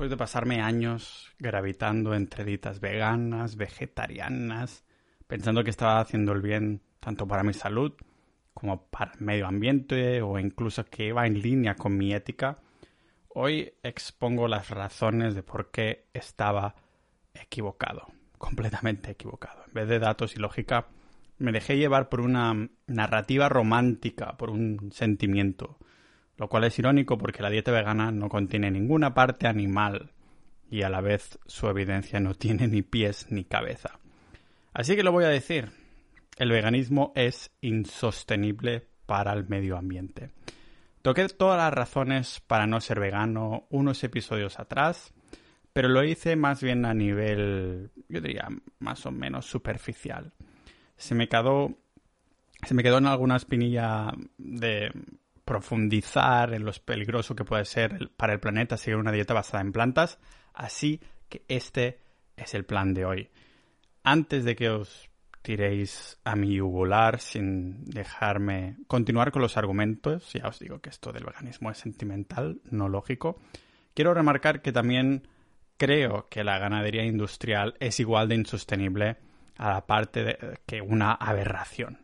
después de pasarme años gravitando entre ditas veganas, vegetarianas, pensando que estaba haciendo el bien tanto para mi salud como para el medio ambiente o incluso que iba en línea con mi ética, hoy expongo las razones de por qué estaba equivocado, completamente equivocado. En vez de datos y lógica, me dejé llevar por una narrativa romántica, por un sentimiento, lo cual es irónico porque la dieta vegana no contiene ninguna parte animal y a la vez su evidencia no tiene ni pies ni cabeza. Así que lo voy a decir, el veganismo es insostenible para el medio ambiente. Toqué todas las razones para no ser vegano unos episodios atrás, pero lo hice más bien a nivel, yo diría, más o menos superficial. Se me quedó, se me quedó en alguna espinilla de profundizar en lo peligroso que puede ser para el planeta seguir una dieta basada en plantas, así que este es el plan de hoy. Antes de que os tiréis a mi yugular sin dejarme continuar con los argumentos, ya os digo que esto del veganismo es sentimental, no lógico, quiero remarcar que también creo que la ganadería industrial es igual de insostenible a la parte de, que una aberración.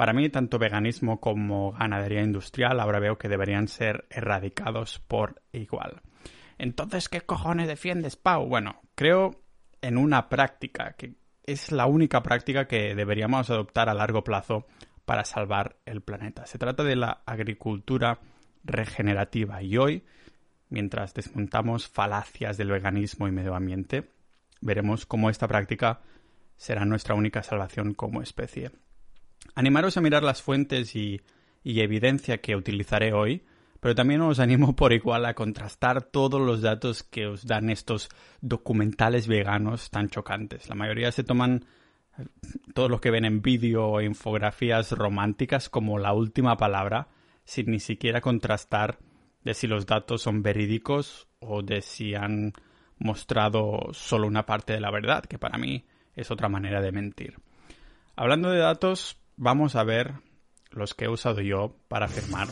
Para mí, tanto veganismo como ganadería industrial ahora veo que deberían ser erradicados por igual. Entonces, ¿qué cojones defiendes, Pau? Bueno, creo en una práctica que es la única práctica que deberíamos adoptar a largo plazo para salvar el planeta. Se trata de la agricultura regenerativa y hoy, mientras desmontamos falacias del veganismo y medio ambiente, veremos cómo esta práctica será nuestra única salvación como especie. Animaros a mirar las fuentes y, evidencia que utilizaré hoy, pero también os animo por igual a contrastar todos los datos que os dan estos documentales veganos tan chocantes. La mayoría se toman eh, todos los que ven en vídeo o infografías románticas como la última palabra, sin ni siquiera contrastar de si los datos son verídicos o de si han mostrado solo una parte de la verdad, que para mí es otra manera de mentir. Hablando de datos, vamos a ver los que he usado yo para afirmar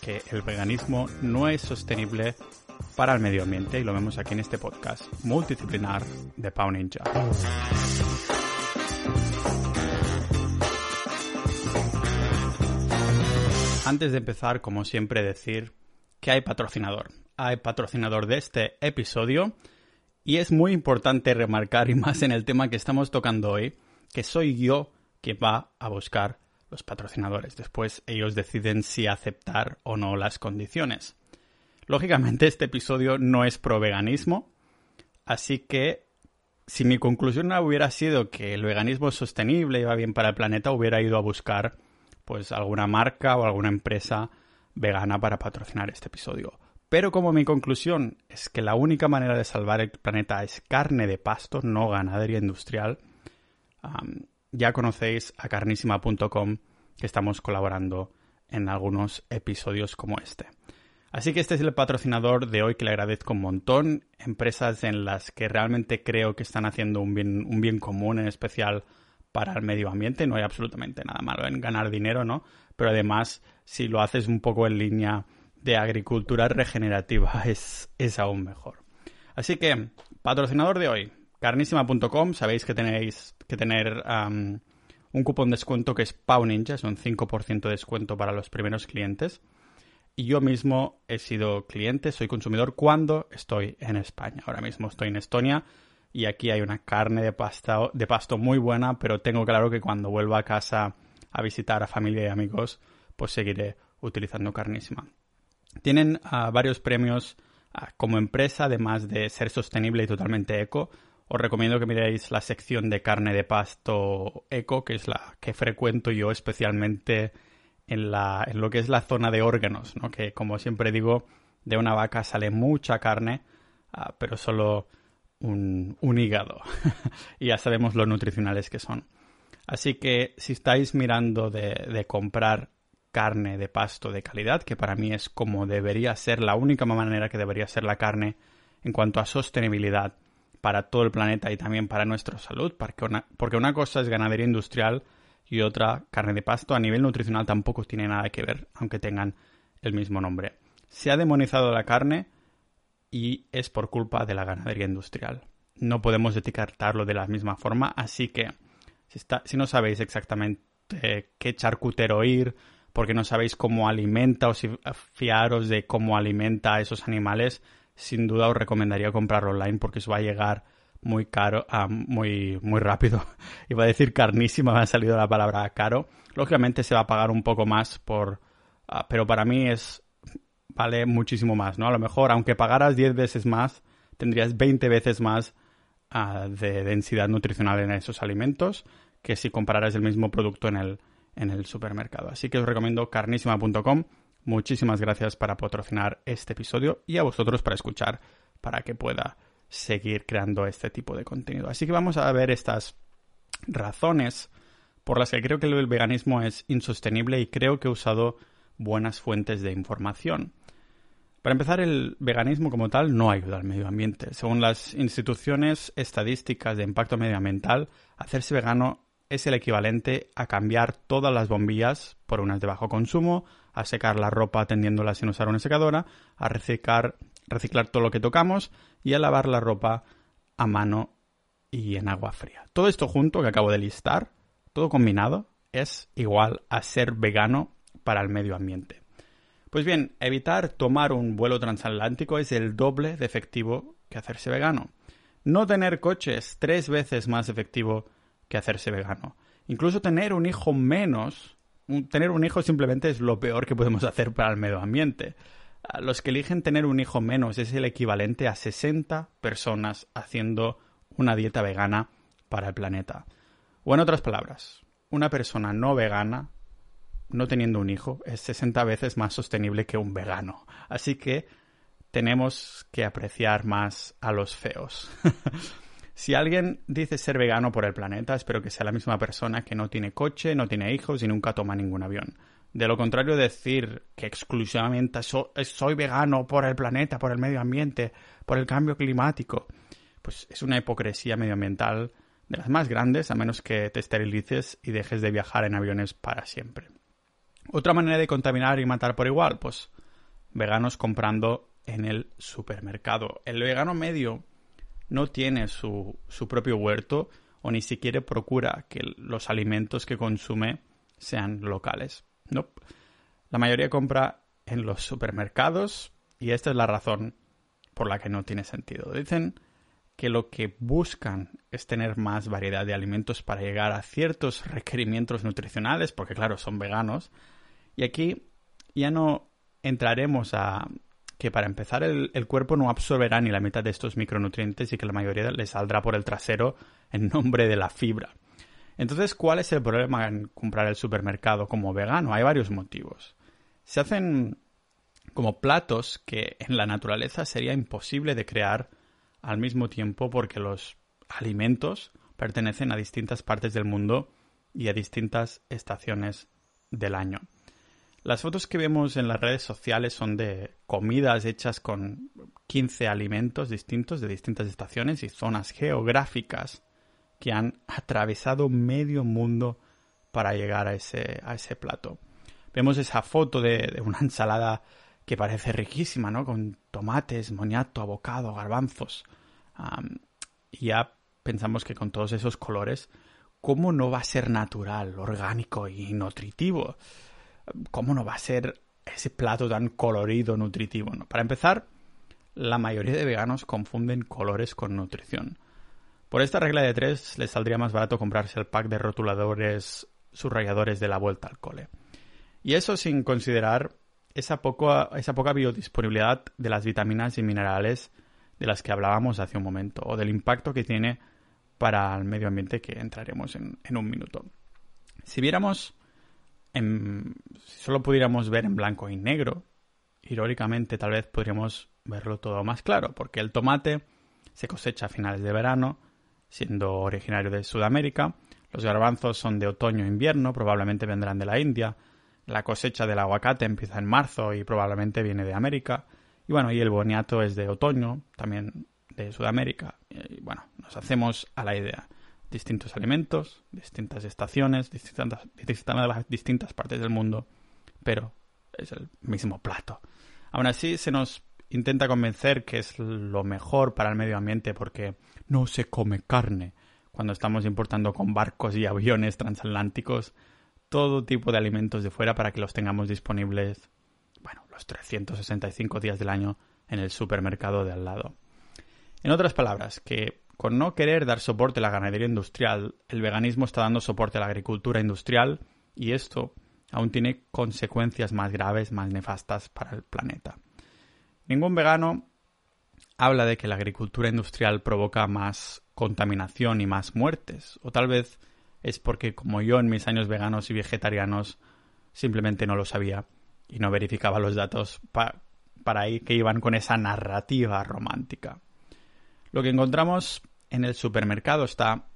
que el veganismo no es sostenible para el medio ambiente y lo vemos aquí en este podcast multidisciplinar de Pau Ninja. Antes de empezar, como siempre, decir que hay patrocinador. Hay patrocinador de este episodio y es muy importante remarcar, y más en el tema que estamos tocando hoy, que soy yo que va a buscar los patrocinadores. Después ellos deciden si aceptar o no las condiciones. Lógicamente este episodio no es pro veganismo, así que si mi conclusión hubiera sido que el veganismo es sostenible y va bien para el planeta, hubiera ido a buscar pues alguna marca o alguna empresa vegana para patrocinar este episodio. Pero como mi conclusión es que la única manera de salvar el planeta es carne de pasto, no ganadería industrial, ya conocéis a carnísima.com que estamos colaborando en algunos episodios como este. Así que este es el patrocinador de hoy que le agradezco un montón. Empresas en las que realmente creo que están haciendo un bien, un bien común, en especial para el medio ambiente. No hay absolutamente nada malo en ganar dinero, ¿no? Pero además, si lo haces un poco en línea de agricultura regenerativa, es, es aún mejor. Así que, patrocinador de hoy, carnísima.com, sabéis que tenéis que tener un cupón de descuento que es Pau Ninja, es un 5% de descuento para los primeros clientes. Y yo mismo he sido cliente, soy consumidor cuando estoy en España. Ahora mismo estoy en Estonia y aquí hay una carne de, pasta, de pasto muy buena, pero tengo claro que cuando vuelva a casa a visitar a familia y amigos, pues seguiré utilizando carnísima. Tienen ah, varios premios ah, como empresa, además de ser sostenible y totalmente eco os recomiendo que miréis la sección de carne de pasto eco, que es la que frecuento yo especialmente en, la, en lo que es la zona de órganos, ¿no? que como siempre digo, de una vaca sale mucha carne, ah, pero solo un, hígado. y ya sabemos lo nutricionales que son. Así que si estáis mirando de, de comprar carne de pasto de calidad, que para mí es como debería ser, la única manera que debería ser la carne en cuanto a sostenibilidad para todo el planeta y también para nuestra salud, porque una, porque una cosa es ganadería industrial y otra carne de pasto. A nivel nutricional tampoco tiene nada que ver, aunque tengan el mismo nombre. Se ha demonizado la carne y es por culpa de la ganadería industrial. No podemos etiquetarlo de la misma forma, así que si, si no sabéis exactamente qué charcutero ir, porque no sabéis cómo alimenta o si fiaros de cómo alimenta a esos animales, sin duda os recomendaría comprarlo online porque os va a llegar muy caro, ah, muy, muy rápido. Iba a decir carnísima, me ha salido la palabra caro. Lógicamente se va a pagar un poco más por, ah, pero para mí es, vale muchísimo más, ¿no? A lo mejor, aunque pagaras 10 veces más, tendrías 20 veces más ah, de densidad nutricional en esos alimentos que si compraras el mismo producto en el, en el supermercado. Así que os recomiendo carnísima.com. Muchísimas gracias para patrocinar este episodio y a vosotros para escuchar para que pueda seguir creando este tipo de contenido. Así que vamos a ver estas razones por las que creo que el veganismo es insostenible y creo que he usado buenas fuentes de información. Para empezar, el veganismo como tal no ayuda al medio ambiente. Según las instituciones estadísticas de impacto medioambiental, hacerse vegano es el equivalente a cambiar todas las bombillas por unas de bajo consumo, a secar la ropa tendiéndola sin usar una secadora, a reciclar, reciclar todo lo que tocamos y a lavar la ropa a mano y en agua fría. Todo esto junto que acabo de listar, todo combinado, es igual a ser vegano para el medio ambiente. Pues bien, evitar tomar un vuelo transatlántico es el doble de efectivo que hacerse vegano. No tener coche es tres veces más efectivo que hacerse vegano. Incluso tener un hijo menos, tener un hijo simplemente es lo peor que podemos hacer para el medio ambiente. Los que eligen tener un hijo menos es el equivalente a 60 personas haciendo una dieta vegana para el planeta. O en otras palabras, una persona no vegana, no teniendo un hijo, es 60 veces más sostenible que un vegano. Así que tenemos que apreciar más a los feos. Si alguien dice ser vegano por el planeta, espero que sea la misma persona que no tiene coche, no tiene hijos y nunca toma ningún avión. De lo contrario, decir que exclusivamente soy vegano por el planeta, por el medio ambiente, por el cambio climático, pues es una hipocresía medioambiental de las más grandes, a menos que te esterilices y dejes de viajar en aviones para siempre. Otra manera de contaminar y matar por igual, pues veganos comprando en el supermercado. El vegano medio no tiene su, propio huerto o ni siquiera procura que los alimentos que consume sean locales. No. La mayoría compra en los supermercados y esta es la razón por la que no tiene sentido. Dicen que lo que buscan es tener más variedad de alimentos para llegar a ciertos requerimientos nutricionales, porque claro, son veganos. Y aquí ya no entraremos a, que para empezar el, cuerpo no absorberá ni la mitad de estos micronutrientes y que la mayoría le saldrá por el trasero en nombre de la fibra. Entonces, ¿cuál es el problema en comprar el supermercado como vegano? Hay varios motivos. Se hacen como platos que en la naturaleza sería imposible de crear al mismo tiempo porque los alimentos pertenecen a distintas partes del mundo y a distintas estaciones del año. Las fotos que vemos en las redes sociales son de comidas hechas con 15 alimentos distintos de distintas estaciones y zonas geográficas que han atravesado medio mundo para llegar a ese, a ese plato. Vemos esa foto de, una ensalada que parece riquísima, ¿no? Con tomates, moniato, abocado, garbanzos. y ya pensamos que con todos esos colores, ¿cómo no va a ser natural, orgánico y nutritivo? ¿Cómo no va a ser ese plato tan colorido, nutritivo? Para empezar, la mayoría de veganos confunden colores con nutrición. Por esta regla de tres, les saldría más barato comprarse el pack de rotuladores subrayadores de la vuelta al cole. Y eso sin considerar esa, poca biodisponibilidad de las vitaminas y minerales de las que hablábamos hace un momento, o del impacto que tiene para el medio ambiente que entraremos en, en un minuto. Si viéramos si solo pudiéramos ver en blanco y negro, irónicamente tal vez podríamos verlo todo más claro, porque el tomate se cosecha a finales de verano, siendo originario de Sudamérica, los garbanzos son de otoño e invierno, probablemente vendrán de la India, la cosecha del aguacate empieza en marzo y probablemente viene de América, y bueno, y el boniato es de otoño, también de Sudamérica, y bueno, nos hacemos a la idea distintos alimentos, distintas estaciones, distintas, distintas, distintas partes del mundo, pero es el mismo plato. Aún así, se nos intenta convencer que es lo mejor para el medio ambiente porque no se come carne cuando estamos importando con barcos y aviones transatlánticos todo tipo de alimentos de fuera para que los tengamos disponibles, bueno, los 365 días del año en el supermercado de al lado. En otras palabras, que con no querer dar soporte a la ganadería industrial, el veganismo está dando soporte a la agricultura industrial y esto aún tiene consecuencias más graves, más nefastas para el planeta. Ningún vegano habla de que la agricultura industrial provoca más contaminación y más muertes, o tal vez es porque como yo en mis años veganos y vegetarianos simplemente no lo sabía y no verificaba los datos para ahí que iban con esa narrativa romántica. Lo que encontramos en el supermercado está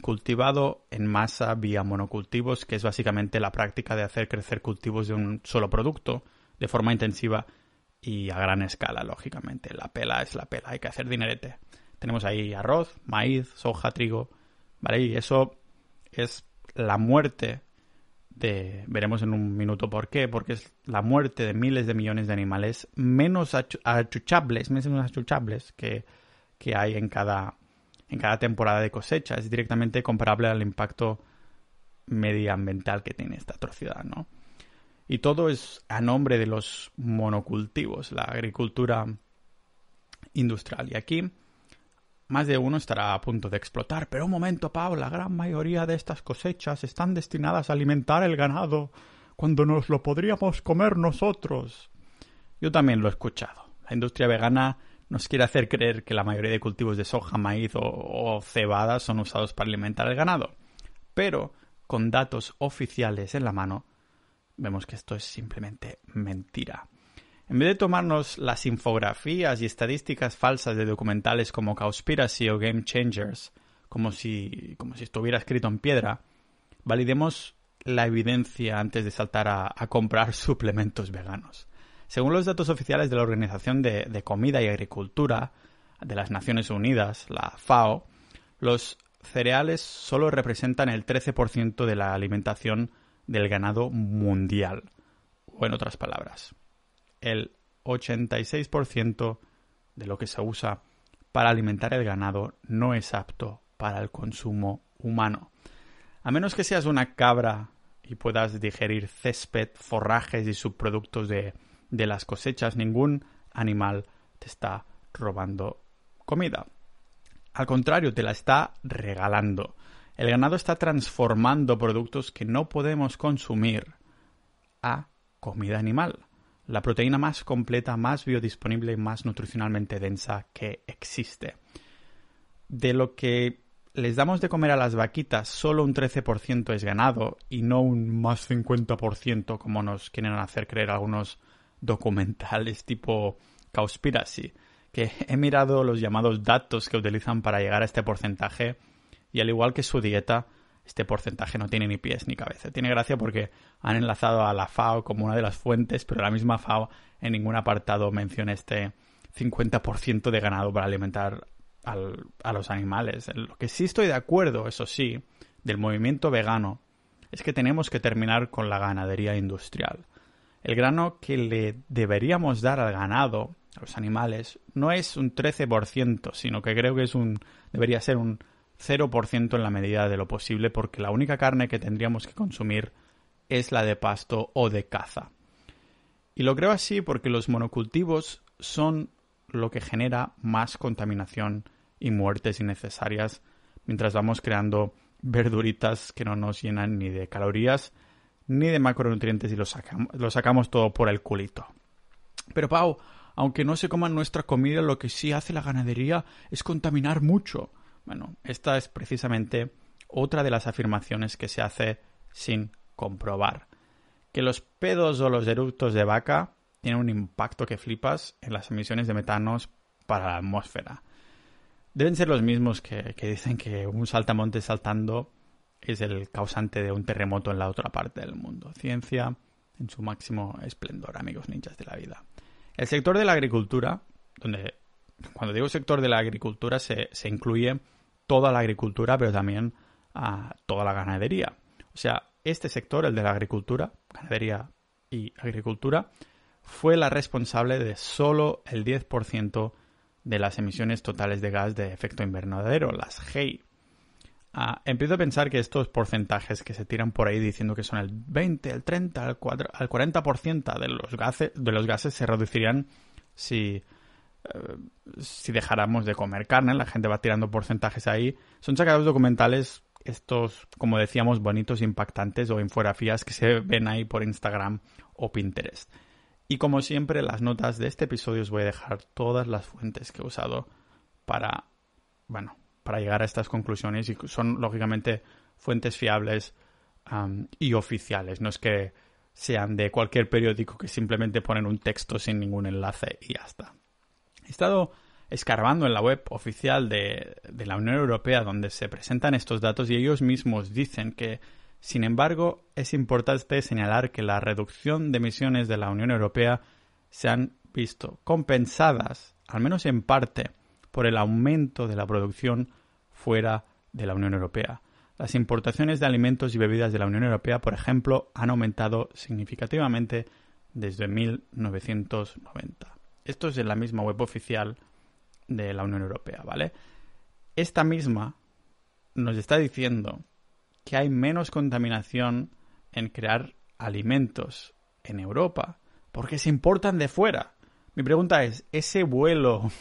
cultivado en masa vía monocultivos, que es básicamente la práctica de hacer crecer cultivos de un solo producto de forma intensiva y a gran escala, lógicamente. La pela es la pela, hay que hacer dinerete. Tenemos ahí arroz, maíz, soja, trigo, ¿vale? Y eso es la muerte de, veremos en un minuto por qué, porque es la muerte de miles de millones de animales menos achuchables, menos achuchables que, que hay en cada, en cada temporada de cosecha. Es directamente comparable al impacto medioambiental que tiene esta atrocidad, ¿no? Y todo es a nombre de los monocultivos, la agricultura industrial. Y aquí más de uno estará a punto de explotar. Pero un momento, Pau, la gran mayoría de estas cosechas están destinadas a alimentar el ganado cuando nos lo podríamos comer nosotros. Yo también lo he escuchado. La industria vegana nos quiere hacer creer que la mayoría de cultivos de soja, maíz o, cebada son usados para alimentar el ganado. Pero, con datos oficiales en la mano, vemos que esto es simplemente mentira. En vez de tomarnos las infografías y estadísticas falsas de documentales como Cowspiracy o Game Changers, como si, como si estuviera escrito en piedra, validemos la evidencia antes de saltar a comprar suplementos veganos. Según los datos oficiales de la Organización de, Comida y Agricultura de las Naciones Unidas, la FAO, los cereales solo representan el 13% de la alimentación del ganado mundial. O en otras palabras, el 86% de lo que se usa para alimentar el ganado no es apto para el consumo humano. A menos que seas una cabra y puedas digerir césped, forrajes y subproductos de, de las cosechas, ningún animal te está robando comida. Al contrario, te la está regalando. El ganado está transformando productos que no podemos consumir a comida animal. La proteína más completa, más biodisponible y más nutricionalmente densa que existe. De lo que les damos de comer a las vaquitas, solo un 13% es ganado y no un más 50% como nos quieren hacer creer algunos documentales tipo Cowspiracy, que he mirado los llamados datos que utilizan para llegar a este porcentaje y al igual que su dieta, este porcentaje no tiene ni pies ni cabeza. Tiene gracia porque han enlazado a la FAO como una de las fuentes, pero la misma FAO en ningún apartado menciona este 50% de ganado para alimentar a los animales. Lo que sí estoy de acuerdo, eso sí, del movimiento vegano, es que tenemos que terminar con la ganadería industrial. El grano que le deberíamos dar al ganado, a los animales, no es un 13%, sino que creo que es un debería ser un 0% en la medida de lo posible porque la única carne que tendríamos que consumir es la de pasto o de caza. Y lo creo así porque los monocultivos son lo que genera más contaminación y muertes innecesarias mientras vamos creando verduritas que no nos llenan ni de calorías ni de macronutrientes y lo sacamos, todo por el culito. Pero Pau, aunque no se coman nuestra comida, lo que sí hace la ganadería es contaminar mucho. Bueno, esta es precisamente otra de las afirmaciones que se hace sin comprobar. Que los pedos o los eructos de vaca tienen un impacto que flipas en las emisiones de metanos para la atmósfera. Deben ser los mismos que, que dicen que un saltamonte saltando es el causante de un terremoto en la otra parte del mundo. Ciencia en su máximo esplendor, amigos ninjas de la vida. El sector de la agricultura, donde cuando digo sector de la agricultura se, incluye toda la agricultura, pero también a toda la ganadería. O sea, este sector, el de la agricultura, ganadería y agricultura, fue la responsable de solo el 10% de las emisiones totales de gas de efecto invernadero, las GEI. Ah, empiezo a pensar que estos porcentajes que se tiran por ahí diciendo que son el 20, el 30, el, 40% de los, gases, de los gases se reducirían si, eh, si dejáramos de comer carne. La gente va tirando porcentajes ahí. Son sacados documentales estos, como decíamos, bonitos, impactantes o infografías que se ven ahí por Instagram o Pinterest. Y como siempre, las notas de este episodio os voy a dejar todas las fuentes que he usado para, bueno, para llegar a estas conclusiones y son lógicamente fuentes fiables y oficiales. No es que sean de cualquier periódico que simplemente ponen un texto sin ningún enlace y ya está. He estado escarbando en la web oficial de, de, la Unión Europea donde se presentan estos datos y ellos mismos dicen que, sin embargo, es importante señalar que la reducción de emisiones de la Unión Europea se han visto compensadas, al menos en parte, por el aumento de la producción fuera de la Unión Europea. Las importaciones de alimentos y bebidas de la Unión Europea, por ejemplo, han aumentado significativamente desde 1990. Esto es en la misma web oficial de la Unión Europea, ¿vale? Esta misma nos está diciendo que hay menos contaminación en crear alimentos en Europa porque se importan de fuera. Mi pregunta es, ¿ese vuelo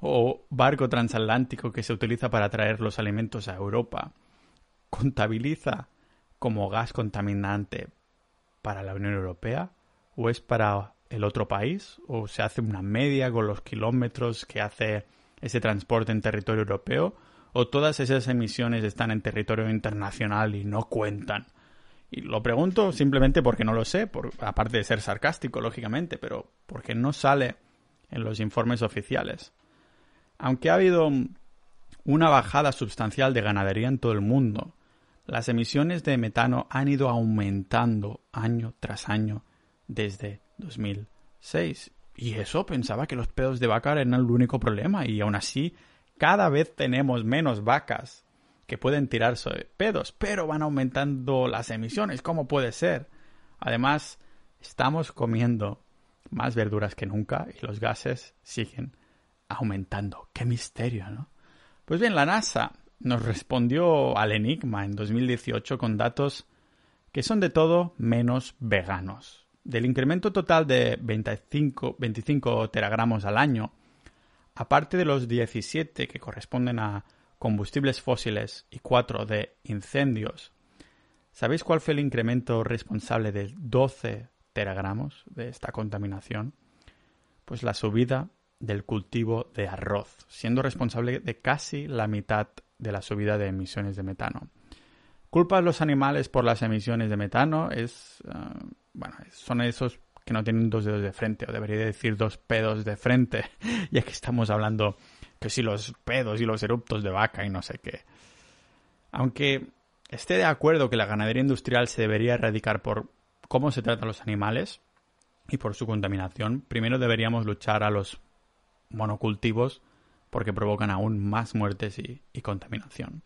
o barco transatlántico que se utiliza para traer los alimentos a Europa contabiliza como gas contaminante para la Unión Europea o es para el otro país o se hace una media con los kilómetros que hace ese transporte en territorio europeo o todas esas emisiones están en territorio internacional y no cuentan. Y lo pregunto simplemente porque no lo sé, por, aparte de ser sarcástico, lógicamente, pero porque no sale en los informes oficiales. Aunque ha habido una bajada sustancial de ganadería en todo el mundo, las emisiones de metano han ido aumentando año tras año desde 2006. Y eso pensaba que los pedos de vaca eran el único problema y aún así cada vez tenemos menos vacas que pueden tirarse pedos, pero van aumentando las emisiones. ¿Cómo puede ser? Además, estamos comiendo más verduras que nunca y los gases siguen aumentando. ¡Qué misterio, ¿no? Pues bien, la NASA nos respondió al enigma en 2018 con datos que son de todo menos veganos. Del incremento total de 25, 25 teragramos al año, aparte de los 17 que corresponden a combustibles fósiles y 4 de incendios, ¿sabéis cuál fue el incremento responsable de 12 teragramos de esta contaminación? Pues la subida del cultivo de arroz, siendo responsable de casi la mitad de la subida de emisiones de metano. Culpa a los animales por las emisiones de metano es, ah, bueno, son esos que no tienen dos dedos de frente, o debería decir dos pedos de frente, ya que estamos hablando que si los pedos y los eruptos de vaca y no sé qué. Aunque esté de acuerdo que la ganadería industrial se debería erradicar por cómo se tratan los animales y por su contaminación, primero deberíamos luchar a los monocultivos porque provocan aún más muertes y, contaminación.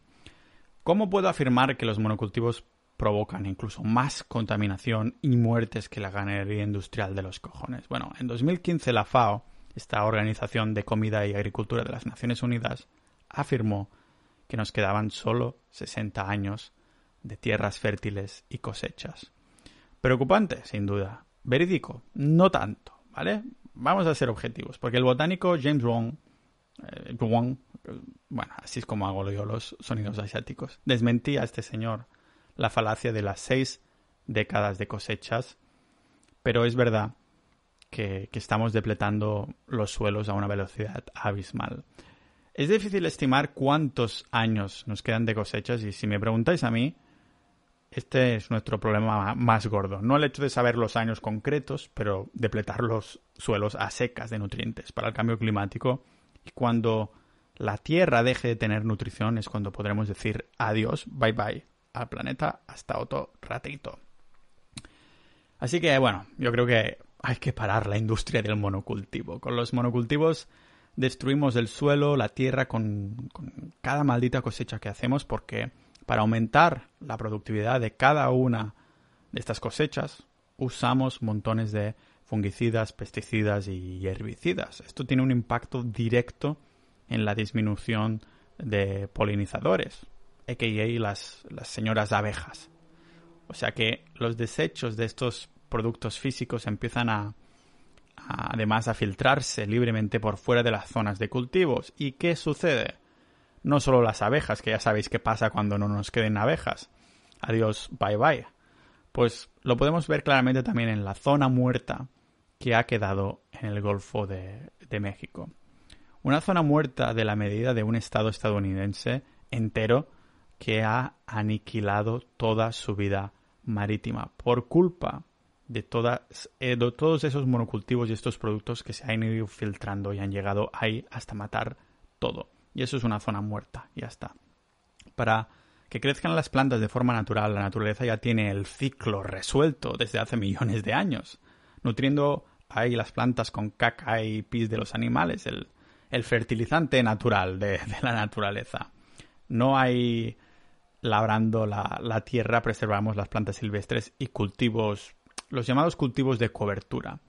¿Cómo puedo afirmar que los monocultivos provocan incluso más contaminación y muertes que la ganadería industrial de los cojones? Bueno, en 2015 la FAO, esta Organización de Comida y Agricultura de las Naciones Unidas, afirmó que nos quedaban solo 60 años de tierras fértiles y cosechas. Preocupante, sin duda. Verídico, no tanto, ¿vale? vamos a ser objetivos, porque el botánico James Wong, eh, Wong bueno, así es como hago los sonidos asiáticos, desmentía a este señor la falacia de las seis décadas de cosechas, pero es verdad que, estamos depletando los suelos a una velocidad abismal. Es difícil estimar cuántos años nos quedan de cosechas y si me preguntáis a mí, este es nuestro problema más gordo. No el hecho de saber los años concretos, pero depletar los suelos a secas de nutrientes para el cambio climático. Y cuando la Tierra deje de tener nutrición es cuando podremos decir adiós, bye bye al planeta hasta otro ratito. Así que bueno, yo creo que hay que parar la industria del monocultivo. Con los monocultivos destruimos el suelo, la tierra con, con cada maldita cosecha que hacemos porque para aumentar la productividad de cada una de estas cosechas, usamos montones de fungicidas, pesticidas y herbicidas. Esto tiene un impacto directo en la disminución de polinizadores, a.k.a. Las, las señoras abejas. O sea que los desechos de estos productos físicos empiezan a, además a filtrarse libremente por fuera de las zonas de cultivos. ¿Y qué sucede? No solo las abejas, que ya sabéis qué pasa cuando no nos queden abejas. Adiós, bye bye. Pues lo podemos ver claramente también en la zona muerta que ha quedado en el Golfo de, de México. Una zona muerta de la medida de un estado estadounidense entero que ha aniquilado toda su vida marítima por culpa de, todas, eh, todos esos monocultivos y estos productos que se han ido filtrando y han llegado ahí hasta matar todo. Y eso es una zona muerta, ya está. Para que crezcan las plantas de forma natural, la naturaleza ya tiene el ciclo resuelto desde hace millones de años, nutriendo ahí las plantas con caca y pis de los animales, el, fertilizante natural de, de, la naturaleza. No hay labrando la, la tierra, preservamos las plantas silvestres y cultivos los llamados cultivos de cobertura.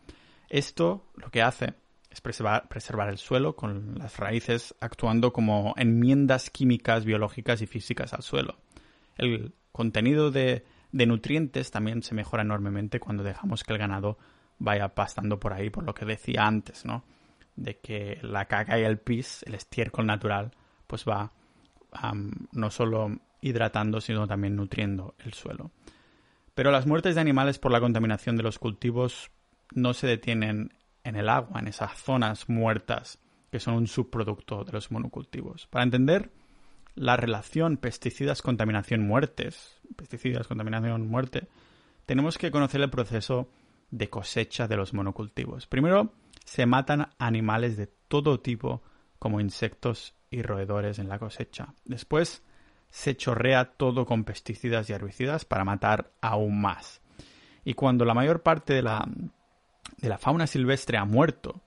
Esto lo que hace es preservar, el suelo con las raíces actuando como enmiendas químicas, biológicas y físicas al suelo. El contenido de, nutrientes también se mejora enormemente cuando dejamos que el ganado vaya pastando por ahí, por lo que decía antes, ¿no? De que la caca y el pis, el estiércol natural, pues va no solo hidratando, sino también nutriendo el suelo. Pero las muertes de animales por la contaminación de los cultivos no se detienen en el agua, en esas zonas muertas que son un subproducto de los monocultivos. Para entender la relación pesticidas-contaminación-muertes, pesticidas-contaminación-muerte, tenemos que conocer el proceso de cosecha de los monocultivos. Primero, se matan animales de todo tipo, como insectos y roedores en la cosecha. Después, se chorrea todo con pesticidas y herbicidas para matar aún más. Y cuando la mayor parte de la, de la fauna silvestre ha muerto,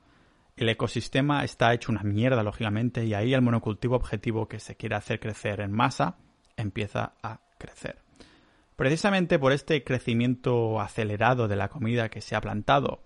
el ecosistema está hecho una mierda, lógicamente, y ahí el monocultivo objetivo que se quiere hacer crecer en masa empieza a crecer. Precisamente por este crecimiento acelerado de la comida que se ha plantado,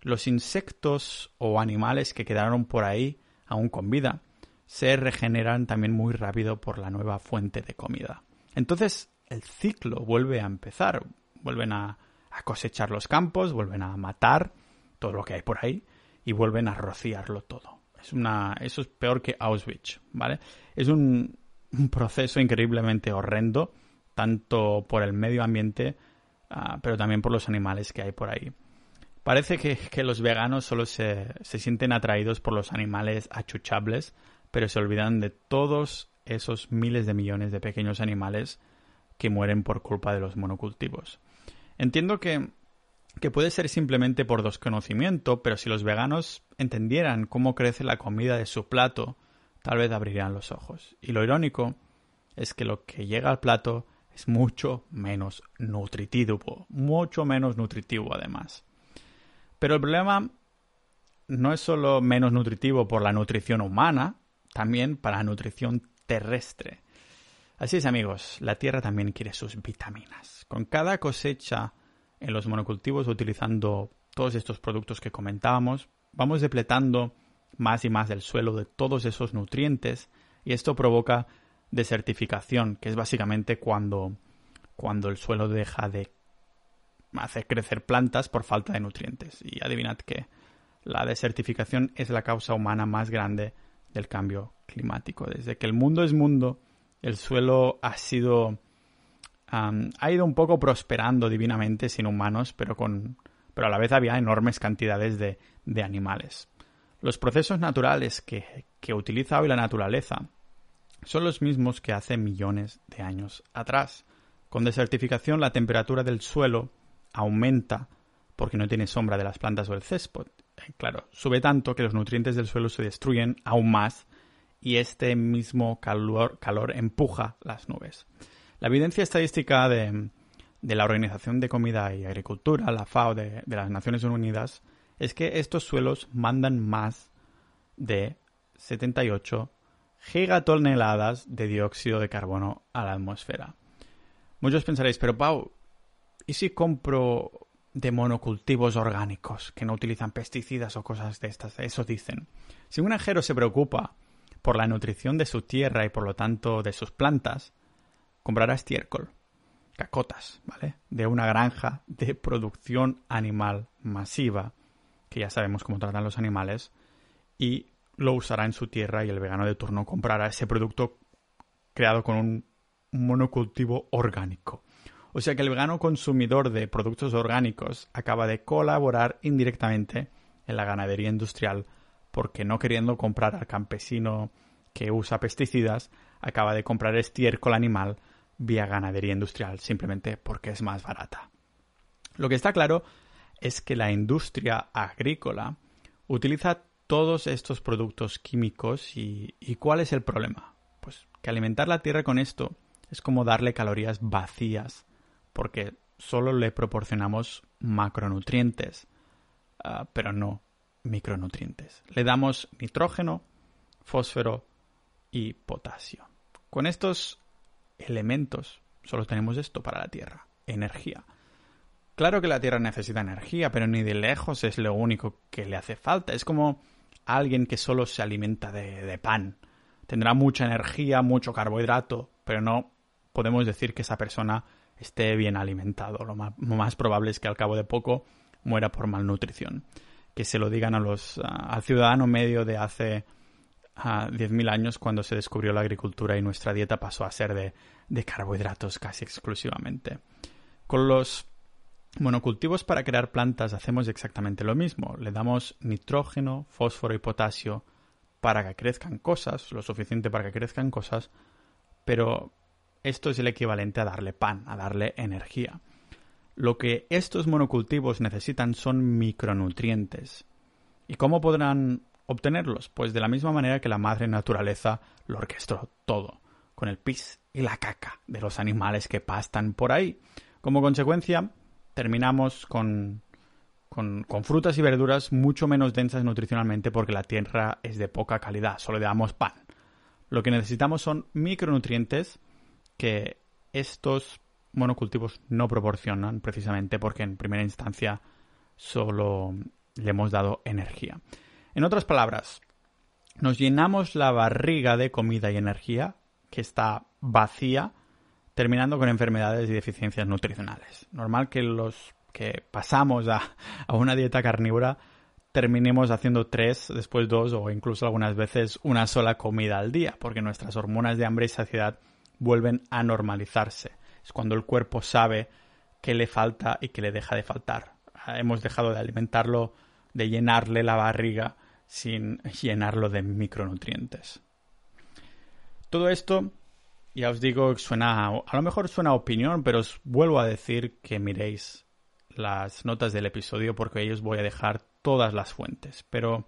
los insectos o animales que quedaron por ahí aún con vida se regeneran también muy rápido por la nueva fuente de comida. Entonces el ciclo vuelve a empezar, vuelven a, cosechar los campos, vuelven a matar todo lo que hay por ahí y vuelven a rociarlo todo. Es una, eso es peor que Auschwitz, ¿vale? Es un, proceso increíblemente horrendo, tanto por el medio ambiente, ah, pero también por los animales que hay por ahí. Parece que, que los veganos solo se, se, sienten atraídos por los animales achuchables, pero se olvidan de todos esos miles de millones de pequeños animales que mueren por culpa de los monocultivos. Entiendo que, que puede ser simplemente por desconocimiento, pero si los veganos entendieran cómo crece la comida de su plato, tal vez abrirían los ojos. Y lo irónico es que lo que llega al plato es mucho menos nutritivo, mucho menos nutritivo además. Pero el problema no es solo menos nutritivo por la nutrición humana, también para la nutrición terrestre. Así es amigos, la tierra también quiere sus vitaminas. Con cada cosecha en los monocultivos utilizando todos estos productos que comentábamos, vamos depletando más y más del suelo de todos esos nutrientes y esto provoca desertificación, que es básicamente cuando, cuando el suelo deja de hacer crecer plantas por falta de nutrientes. Y adivinad que la desertificación es la causa humana más grande del cambio climático. Desde que el mundo es mundo, el suelo ha sido ha ido un poco prosperando divinamente sin humanos, pero con pero a la vez había enormes cantidades de, de animales. Los procesos naturales que, que utiliza hoy la naturaleza son los mismos que hace millones de años atrás. Con desertificación la temperatura del suelo aumenta porque no tiene sombra de las plantas o el césped claro, sube tanto que los nutrientes del suelo se destruyen aún más y este mismo calor, calor empuja las nubes. La evidencia estadística de, la Organización de Comida y Agricultura, la FAO de, de las Naciones Unidas, es que estos suelos mandan más de 78 gigatoneladas de dióxido de carbono a la atmósfera. Muchos pensaréis, pero Pau, ¿y si compro de monocultivos orgánicos que no utilizan pesticidas o cosas de estas. Eso dicen. Si un granjero se preocupa por la nutrición de su tierra y por lo tanto de sus plantas, comprará estiércol, cacotas, ¿vale? De una granja de producción animal masiva, que ya sabemos cómo tratan los animales, y lo usará en su tierra y el vegano de turno comprará ese producto creado con un monocultivo orgánico. O sea que el vegano consumidor de productos orgánicos acaba de colaborar indirectamente en la ganadería industrial porque no queriendo comprar al campesino que usa pesticidas, acaba de comprar estiércol animal vía ganadería industrial simplemente porque es más barata. Lo que está claro es que la industria agrícola utiliza todos estos productos químicos y, y ¿cuál es el problema? Pues que alimentar la tierra con esto es como darle calorías vacías porque solo le proporcionamos macronutrientes, ah, pero no micronutrientes. Le damos nitrógeno, fósforo y potasio. Con estos elementos solo tenemos esto para la Tierra, energía. Claro que la Tierra necesita energía, pero ni de lejos es lo único que le hace falta. Es como alguien que solo se alimenta de, de pan. Tendrá mucha energía, mucho carbohidrato, pero no podemos decir que esa persona esté bien alimentado. Lo más, probable es que al cabo de poco muera por malnutrición. Que se lo digan a los, al ciudadano medio de hace 10.000 años cuando se descubrió la agricultura y nuestra dieta pasó a ser de, de carbohidratos casi exclusivamente. Con los monocultivos para crear plantas hacemos exactamente lo mismo. Le damos nitrógeno, fósforo y potasio para que crezcan cosas, lo suficiente para que crezcan cosas, pero esto es el equivalente a darle pan, a darle energía. Lo que estos monocultivos necesitan son micronutrientes. ¿Y cómo podrán obtenerlos? Pues de la misma manera que la madre naturaleza lo orquestó todo, con el pis y la caca de los animales que pastan por ahí. Como consecuencia, terminamos con, con, con, frutas y verduras mucho menos densas nutricionalmente porque la tierra es de poca calidad, solo le damos pan. Lo que necesitamos son micronutrientes que estos monocultivos no proporcionan precisamente porque en primera instancia solo le hemos dado energía. En otras palabras, nos llenamos la barriga de comida y energía que está vacía, terminando con enfermedades y deficiencias nutricionales. Normal que los que pasamos a, a una dieta carnívora terminemos haciendo tres, después dos o incluso algunas veces una sola comida al día, porque nuestras hormonas de hambre y saciedad vuelven a normalizarse. Es cuando el cuerpo sabe qué le falta y qué le deja de faltar. Hemos dejado de alimentarlo, de llenarle la barriga sin llenarlo de micronutrientes. Todo esto, ya os digo, suena, a lo mejor suena a opinión, pero os vuelvo a decir que miréis las notas del episodio porque ahí os voy a dejar todas las fuentes. Pero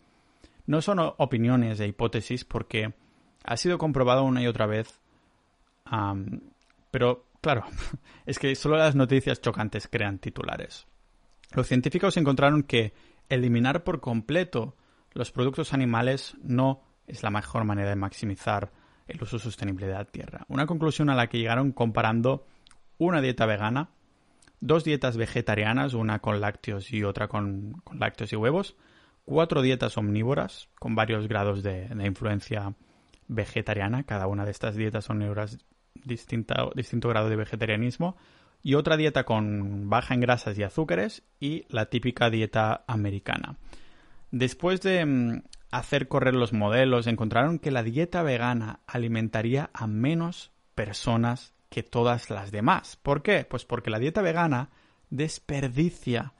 no son opiniones e hipótesis porque ha sido comprobado una y otra vez pero, claro, es que solo las noticias chocantes crean titulares. Los científicos encontraron que eliminar por completo los productos animales no es la mejor manera de maximizar el uso sostenible de la tierra. Una conclusión a la que llegaron comparando una dieta vegana, dos dietas vegetarianas, una con lácteos y otra con, lácteos y huevos, cuatro dietas omnívoras con varios grados de, influencia vegetariana. Cada una de estas dietas omnívoras distinto grado de vegetarianismo y otra dieta con baja en grasas y azúcares y la típica dieta americana. Después de mm, hacer correr los modelos, encontraron que la dieta vegana alimentaría a menos personas que todas las demás. ¿Por qué? Pues porque la dieta vegana desperdicia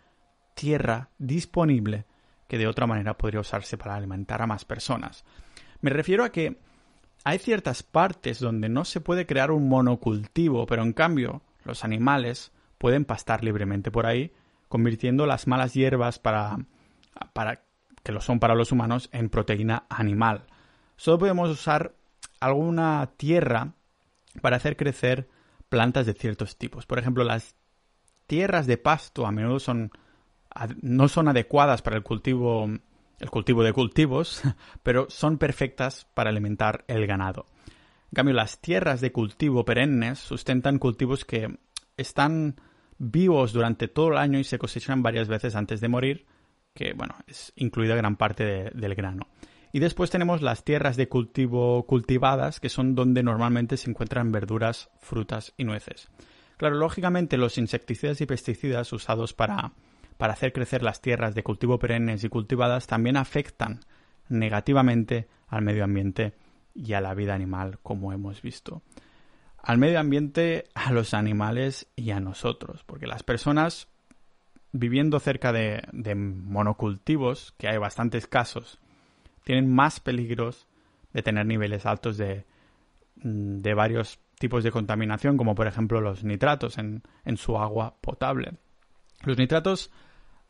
tierra disponible que de otra manera podría usarse para alimentar a más personas. Me refiero a que hay ciertas partes donde no se puede crear un monocultivo, pero en cambio los animales pueden pastar libremente por ahí, convirtiendo las malas hierbas para, para que lo son para los humanos en proteína animal. Solo podemos usar alguna tierra para hacer crecer plantas de ciertos tipos. Por ejemplo, las tierras de pasto a menudo son no son adecuadas para el cultivo el cultivo de cultivos, pero son perfectas para alimentar el ganado. En cambio, las tierras de cultivo perennes sustentan cultivos que están vivos durante todo el año y se cosechan varias veces antes de morir, que bueno, es incluida gran parte del grano. Y después tenemos las tierras de cultivo cultivadas, que son donde normalmente se encuentran verduras, frutas y nueces. Claro, lógicamente los insecticidas y pesticidas usados para, para hacer crecer las tierras de cultivo perennes y cultivadas también afectan negativamente al medio ambiente y a la vida animal, como hemos visto. Al medio ambiente, a los animales y a nosotros, porque las personas viviendo cerca de, monocultivos, que hay bastantes casos, tienen más peligros de tener niveles altos de, de varios tipos de contaminación, como por ejemplo los nitratos en, en su agua potable. Los nitratos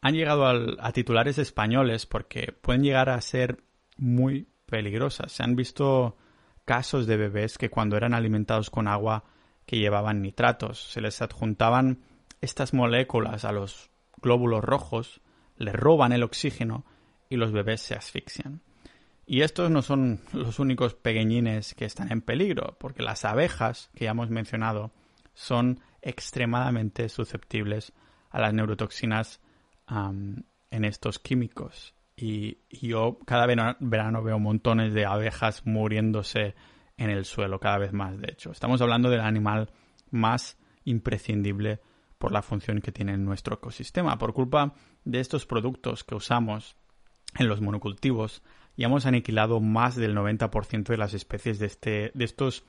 han llegado a titulares españoles porque pueden llegar a ser muy peligrosas. Se han visto casos de bebés que cuando eran alimentados con agua que llevaban nitratos, se les adjuntaban estas moléculas a los glóbulos rojos, les roban el oxígeno y los bebés se asfixian. Y estos no son los únicos pequeñines que están en peligro, porque las abejas, que ya hemos mencionado, son extremadamente susceptibles a las neurotoxinas en estos químicos. Y, yo cada verano, veo montones de abejas muriéndose en el suelo, cada vez más, de hecho. Estamos hablando del animal más imprescindible por la función que tiene en nuestro ecosistema. Por culpa de estos productos que usamos en los monocultivos, y hemos aniquilado más del 90% de las especies de, este, de estos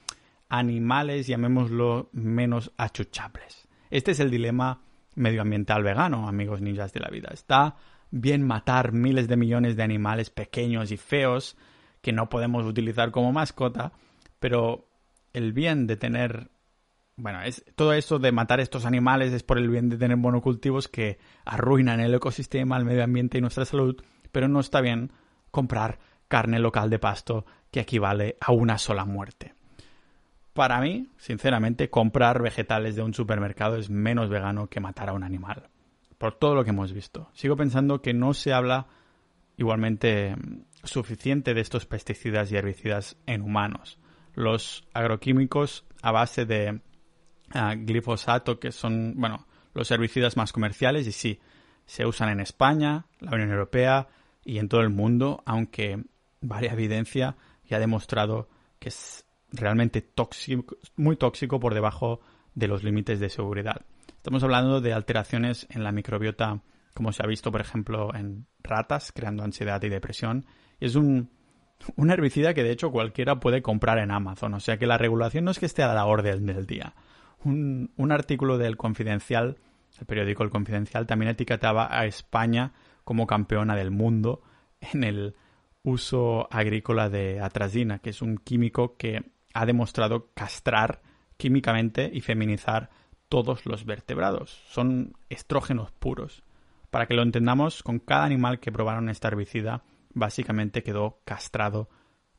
animales, llamémoslo, menos achuchables. Este es el dilema medioambiental vegano, amigos ninjas de la vida. Está bien matar miles de millones de animales pequeños y feos que no podemos utilizar como mascota, pero el bien de tener bueno, es todo eso de matar estos animales es por el bien de tener monocultivos que arruinan el ecosistema, el medio ambiente y nuestra salud, pero no está bien comprar carne local de pasto que equivale a una sola muerte. Para mí, sinceramente, comprar vegetales de un supermercado es menos vegano que matar a un animal. Por todo lo que hemos visto. Sigo pensando que no se habla igualmente mm, suficiente de estos pesticidas y herbicidas en humanos. Los agroquímicos a base de ah, glifosato, que son, bueno, los herbicidas más comerciales, y sí, se usan en España, la Unión Europea, y en todo el mundo, aunque varia evidencia ya ha demostrado que es realmente tóxico, muy tóxico por debajo de los límites de seguridad. Estamos hablando de alteraciones en la microbiota, como se ha visto, por ejemplo, en ratas, creando ansiedad y depresión. Es un, un herbicida que, de hecho, cualquiera puede comprar en Amazon. O sea que la regulación no es que esté a la orden del día. Un, un artículo del Confidencial, el periódico El Confidencial, también etiquetaba a España como campeona del mundo en el uso agrícola de atrazina, que es un químico que ha demostrado castrar químicamente y feminizar todos los vertebrados. Son estrógenos puros. Para que lo entendamos, con cada animal que probaron esta herbicida, básicamente quedó castrado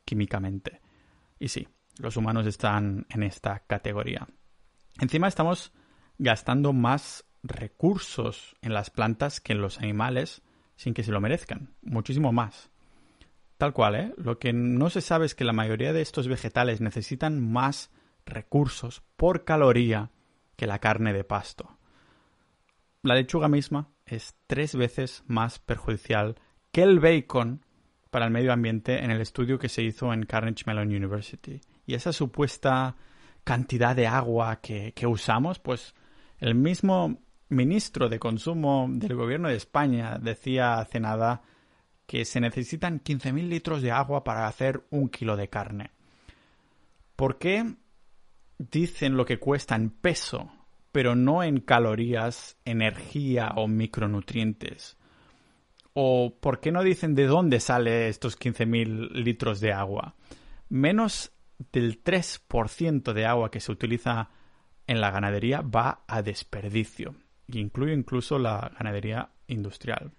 químicamente. Y sí, los humanos están en esta categoría. Encima estamos gastando más recursos en las plantas que en los animales sin que se lo merezcan, muchísimo más. Tal cual, ¿eh? Lo que no se sabe es que la mayoría de estos vegetales necesitan más recursos por caloría que la carne de pasto. La lechuga misma es tres veces más perjudicial que el bacon para el medio ambiente en el estudio que se hizo en Carnegie Mellon University. Y esa supuesta cantidad de agua que, que usamos, pues el mismo ministro de Consumo del Gobierno de España decía hace nada que se necesitan 15.000 litros de agua para hacer un kilo de carne. ¿Por qué dicen lo que cuesta en peso, pero no en calorías, energía o micronutrientes? ¿O por qué no dicen de dónde sale estos 15.000 litros de agua? Menos del 3% de agua que se utiliza en la ganadería va a desperdicio incluye incluso la ganadería industrial.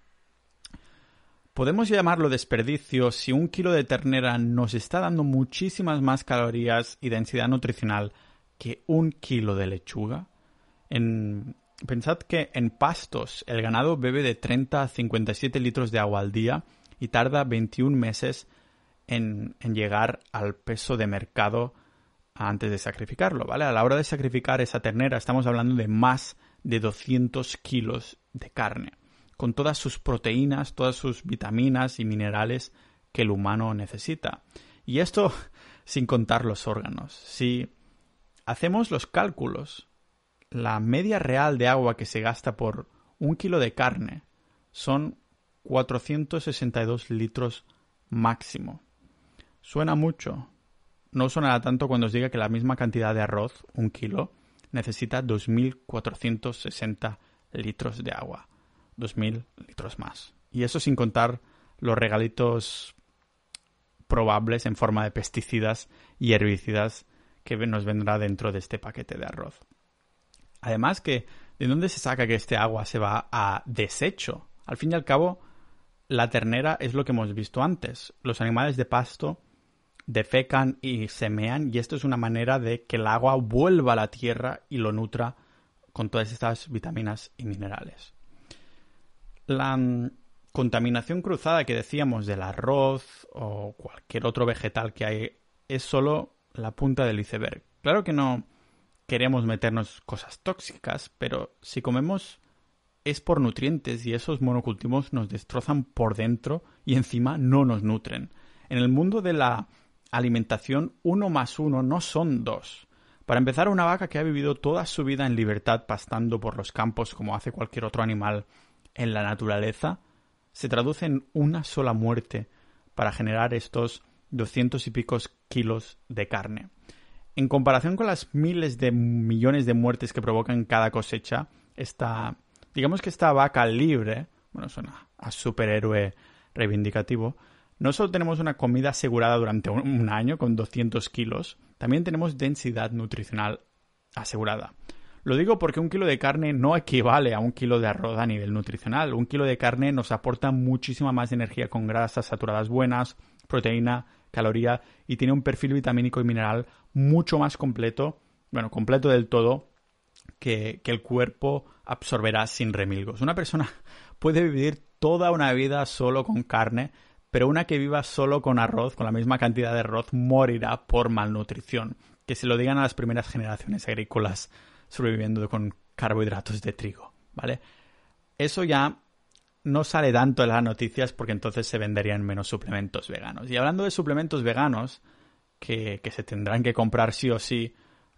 Podemos llamarlo desperdicio si un kilo de ternera nos está dando muchísimas más calorías y densidad nutricional que un kilo de lechuga. Pensad que en pastos el ganado bebe de 30 a 57 litros de agua al día y tarda 21 meses en, en llegar al peso de mercado antes de sacrificarlo, ¿vale? A la hora de sacrificar esa ternera estamos hablando de más de 200 kilos de carne, con todas sus proteínas, todas sus vitaminas y minerales que el humano necesita. Y esto sin contar los órganos. Si hacemos los cálculos, la media real de agua que se gasta por un kilo de carne son 462 litros máximo. Suena mucho. No sonará tanto cuando os diga que la misma cantidad de arroz, un kilo, necesita 2.460 litros de agua. 2.000 litros más. Y eso sin contar los regalitos probables en forma de pesticidas y herbicidas que nos vendrá dentro de este paquete de arroz. Además que, ¿de dónde se saca que este agua se va a desecho? Al fin y al cabo, la ternera es lo que hemos visto antes. Los animales de pasto defecan y semean y esto es una manera de que el agua vuelva a la tierra y lo nutra con todas estas vitaminas y minerales. La contaminación cruzada que decíamos del arroz o cualquier otro vegetal que hay es solo la punta del iceberg. Claro que no queremos meternos cosas tóxicas, pero si comemos es por nutrientes y esos monocultivos nos destrozan por dentro y encima no nos nutren. En el mundo de la alimentación, uno más uno no son dos. Para empezar, una vaca que ha vivido toda su vida en libertad pastando por los campos como hace cualquier otro animal en la naturaleza, se traduce en una sola muerte para generar estos doscientos y picos kilos de carne. En comparación con las miles de millones de muertes que provocan cada cosecha, esta digamos que esta vaca libre, bueno, suena a superhéroe reivindicativo, no solo tenemos una comida asegurada durante un, año con 200 kilos, también tenemos densidad nutricional asegurada. Lo digo porque un kilo de carne no equivale a un kilo de arroz a nivel nutricional. Un kilo de carne nos aporta muchísima más energía con grasas saturadas buenas, proteína, caloría y tiene un perfil vitamínico y mineral mucho más completo, bueno, completo del todo, que, el cuerpo absorberá sin remilgos. Una persona puede vivir toda una vida solo con carne, pero una que viva solo con arroz, con la misma cantidad de arroz, morirá por malnutrición. Que se lo digan a las primeras generaciones agrícolas sobreviviendo con carbohidratos de trigo, ¿vale? Eso ya no sale tanto en las noticias porque entonces se venderían menos suplementos veganos. Y hablando de suplementos veganos, que, que se tendrán que comprar sí o sí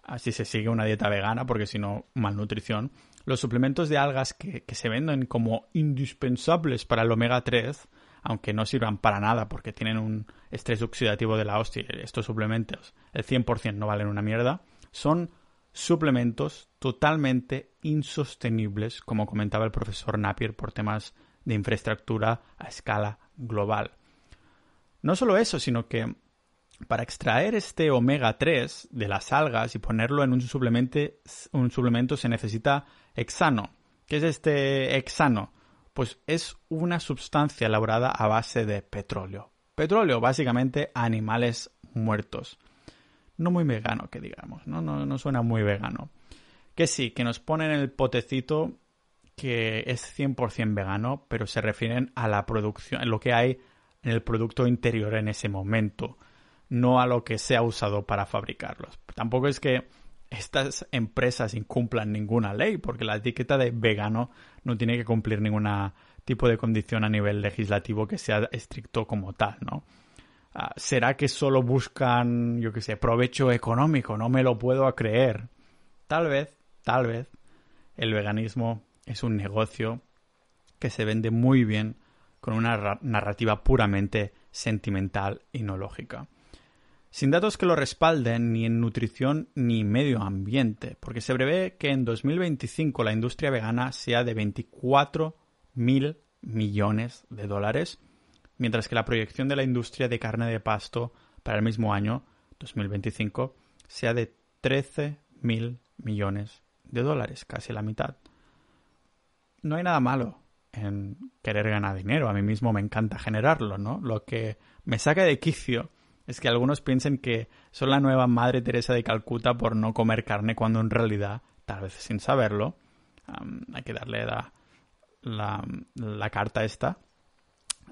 así se sigue una dieta vegana, porque si no, malnutrición. Los suplementos de algas que, se venden como indispensables para el omega 3, aunque no sirvan para nada porque tienen un estrés oxidativo de la hostia, estos suplementos, el 100% no valen una mierda, son suplementos totalmente insostenibles, como comentaba el profesor Napier, por temas de infraestructura a escala global. No solo eso, sino que para extraer este omega 3 de las algas y ponerlo en un, un suplemento se necesita hexano. ¿Qué es este hexano? Pues es una sustancia elaborada a base de petróleo. Petróleo, básicamente animales muertos. No muy vegano, que digamos, ¿no? No, no suena muy vegano. Que sí, que nos ponen el potecito que es 100% vegano, pero se refieren a la producción, lo que hay en el producto interior en ese momento no a lo que se ha usado para fabricarlos. Tampoco es que estas empresas incumplan ninguna ley, porque la etiqueta de vegano no tiene que cumplir ningún tipo de condición a nivel legislativo que sea estricto como tal, ¿no? Ah, ¿Será que solo buscan, yo qué sé, provecho económico? No me lo puedo creer. Tal vez, tal vez, el veganismo es un negocio que se vende muy bien con una narrativa puramente sentimental y no lógica sin datos que lo respalden ni en nutrición ni medio ambiente, porque se prevé que en 2025 la industria vegana sea de 24 mil millones de dólares, mientras que la proyección de la industria de carne de pasto para el mismo año, 2025, sea de 13 mil millones de dólares, casi la mitad. No hay nada malo en querer ganar dinero, a mí mismo me encanta generarlo, ¿no? Lo que me saca de quicio es que algunos piensen que son la nueva Madre Teresa de Calcuta por no comer carne cuando en realidad, tal vez sin saberlo, hay que darle la, la, carta esta,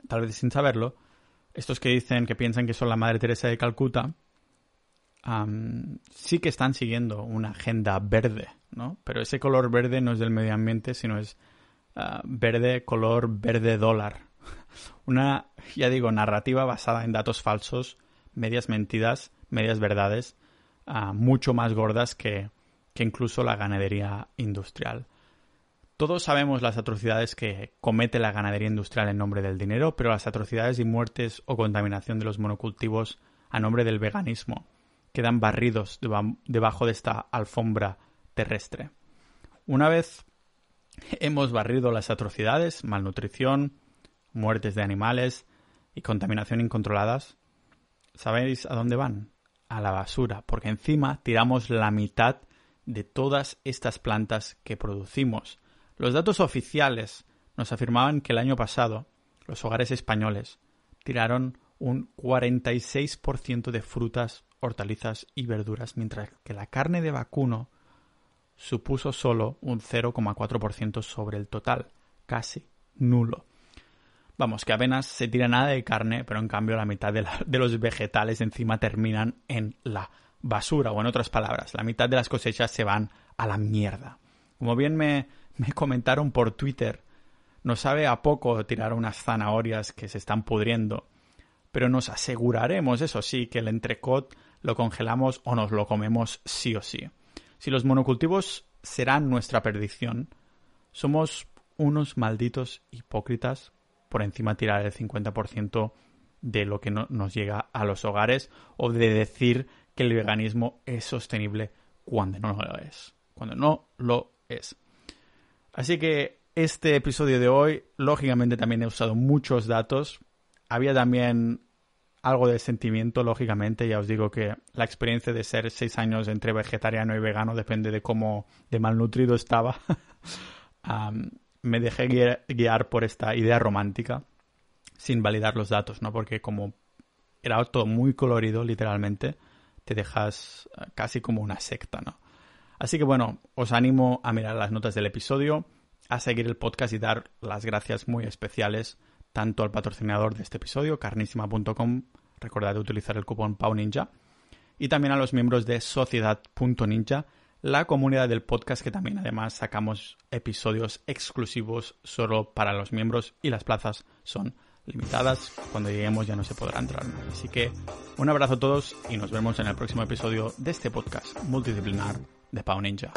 tal vez sin saberlo, estos que dicen que piensan que son la Madre Teresa de Calcuta, sí que están siguiendo una agenda verde, ¿no? Pero ese color verde no es del medio ambiente, sino es ah, verde, color verde dólar. Una, ya digo, narrativa basada en datos falsos, medias mentiras, medias verdades, ah, mucho más gordas que, que incluso la ganadería industrial. Todos sabemos las atrocidades que comete la ganadería industrial en nombre del dinero, pero las atrocidades y muertes o contaminación de los monocultivos a nombre del veganismo quedan barridos debajo de esta alfombra terrestre. Una vez hemos barrido las atrocidades, malnutrición, muertes de animales y contaminación incontroladas, ¿sabéis a dónde van? A la basura, porque encima tiramos la mitad de todas estas plantas que producimos. Los datos oficiales nos afirmaban que el año pasado los hogares españoles tiraron un 46% de frutas hortalizas y verduras, mientras que la carne de vacuno supuso solo un 0,4% sobre el total, casi nulo. Vamos, que apenas se tira nada de carne, pero en cambio la mitad de, los vegetales encima terminan en la basura, o en otras palabras, la mitad de las cosechas se van a la mierda. Como bien me, me comentaron por Twitter, no sabe a poco tirar unas zanahorias que se están pudriendo, pero nos aseguraremos, eso sí, que el entrecot lo congelamos o nos lo comemos sí o sí. Si los monocultivos serán nuestra perdición, somos unos malditos hipócritas por encima tirar el 50% de lo que nos llega a los hogares o de decir que el veganismo es sostenible cuando no lo es. Cuando no lo es. Así que este episodio de hoy, lógicamente también he usado muchos datos. Había también algo de sentimiento, lógicamente. Ya os digo que la experiencia de ser seis años entre vegetariano y vegano depende de cómo de malnutrido estaba. me dejé guiar, por esta idea romántica sin validar los datos, ¿no? Porque como era todo muy colorido, literalmente, te dejas eh, casi como una secta, ¿no? Así que bueno, os animo a mirar las notas del episodio, a seguir el podcast y dar las gracias muy especiales tanto al patrocinador de este episodio, carnísima.com, recordad utilizar el cupón PAUNINJA, y también a los miembros de sociedad.ninja, la comunidad del podcast que también además sacamos episodios exclusivos solo para los miembros y las plazas son limitadas. Cuando lleguemos ya no se podrá entrar. Así que un abrazo a todos y nos vemos en el próximo episodio de este podcast multidisciplinar de Pau Ninja.